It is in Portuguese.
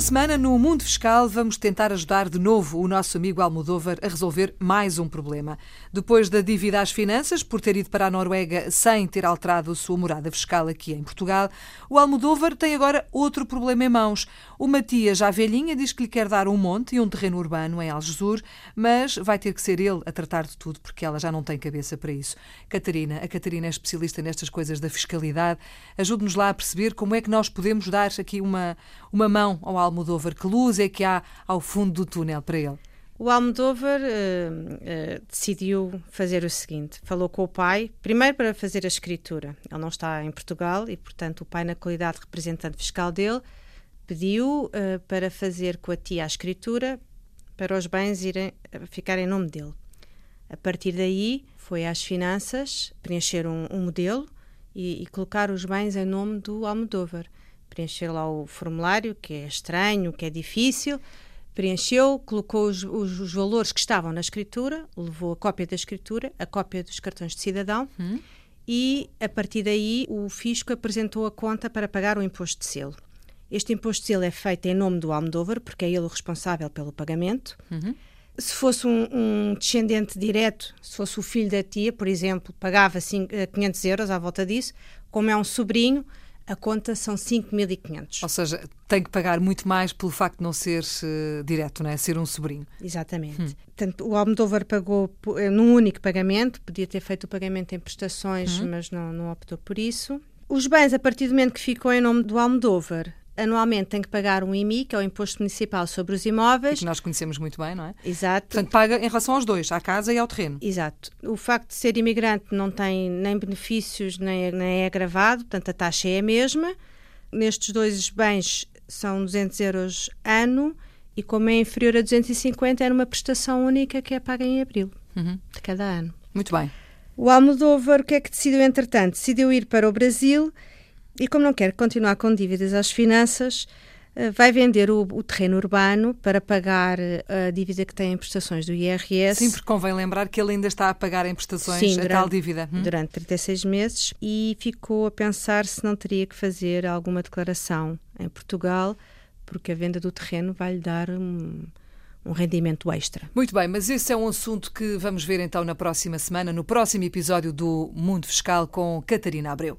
semana, no Mundo Fiscal, vamos tentar ajudar de novo o nosso amigo Almodóvar a resolver mais um problema. Depois da dívida às finanças, por ter ido para a Noruega sem ter alterado a sua morada fiscal aqui em Portugal, o Almodóvar tem agora outro problema em mãos. O Matias, já velhinha, diz que lhe quer dar um monte e um terreno urbano em Algesur, mas vai ter que ser ele a tratar de tudo, porque ela já não tem cabeça para isso. Catarina, a Catarina é especialista nestas coisas da fiscalidade. Ajude-nos lá a perceber como é que nós podemos dar aqui uma, uma mão ao Almodóvar? Que luz é que há ao fundo do túnel para ele? O Almodóvar uh, uh, decidiu fazer o seguinte: falou com o pai, primeiro para fazer a escritura. Ele não está em Portugal e, portanto, o pai, na qualidade de representante fiscal dele, pediu uh, para fazer com a tia a escritura para os bens irem, ficarem em nome dele. A partir daí, foi às finanças preencher um, um modelo e, e, colocar os bens em nome do Almodóvar preencher lá o formulário, que é estranho, que é difícil. Preencheu, colocou os, os, os valores que estavam na escritura, levou a cópia da escritura, a cópia dos cartões de cidadão hum. e, a partir daí, o fisco apresentou a conta para pagar o imposto de selo. Este imposto de selo é feito em nome do Almodóvar, porque é ele o responsável pelo pagamento. Uhum. Se fosse um, um, descendente direto, se fosse o filho da tia, por exemplo, pagava 5, 500 eh, euros à volta disso. Como é um sobrinho, a conta são 5.500. Ou seja, tem que pagar muito mais pelo facto de não ser uh, direto, não é? Ser um sobrinho. Exatamente. Hum. Portanto, o Almodóvar pagou eh, num único pagamento, podia ter feito o pagamento em prestações, hum. mas não, não optou por isso. Os bens, a partir do momento que ficou em nome do Almodóvar, anualmente tem que pagar um IMI, que é o Imposto Municipal sobre os Imóveis. E que nós conhecemos muito bem, não é? Exato. Portanto, paga em relação aos dois, à casa e ao terreno. Exato. O facto de ser imigrante não tem nem benefícios, nem, nem é agravado, portanto a taxa é a mesma. Nestes dois bens são 200 euros ano e como é inferior a 250 é numa prestação única que é paga em abril uhum. de cada ano. Muito bem. O Almodóvar, o que é que decidiu entretanto? Decidiu ir para o Brasil e como não quer continuar com dívidas às finanças, eh, vai vender o, o, terreno urbano para pagar eh, a dívida que tem em prestações do IRS. Sim, porque convém lembrar que ele ainda está a pagar em prestações Sim, a durante, tal dívida. Hum? Durante 36 meses e ficou a pensar se não teria que fazer alguma declaração em Portugal, porque a venda do terreno vai-lhe dar um, um rendimento extra. Muito bem, mas esse é um assunto que vamos ver então na próxima semana, no próximo episódio do Mundo Fiscal com Catarina Abreu.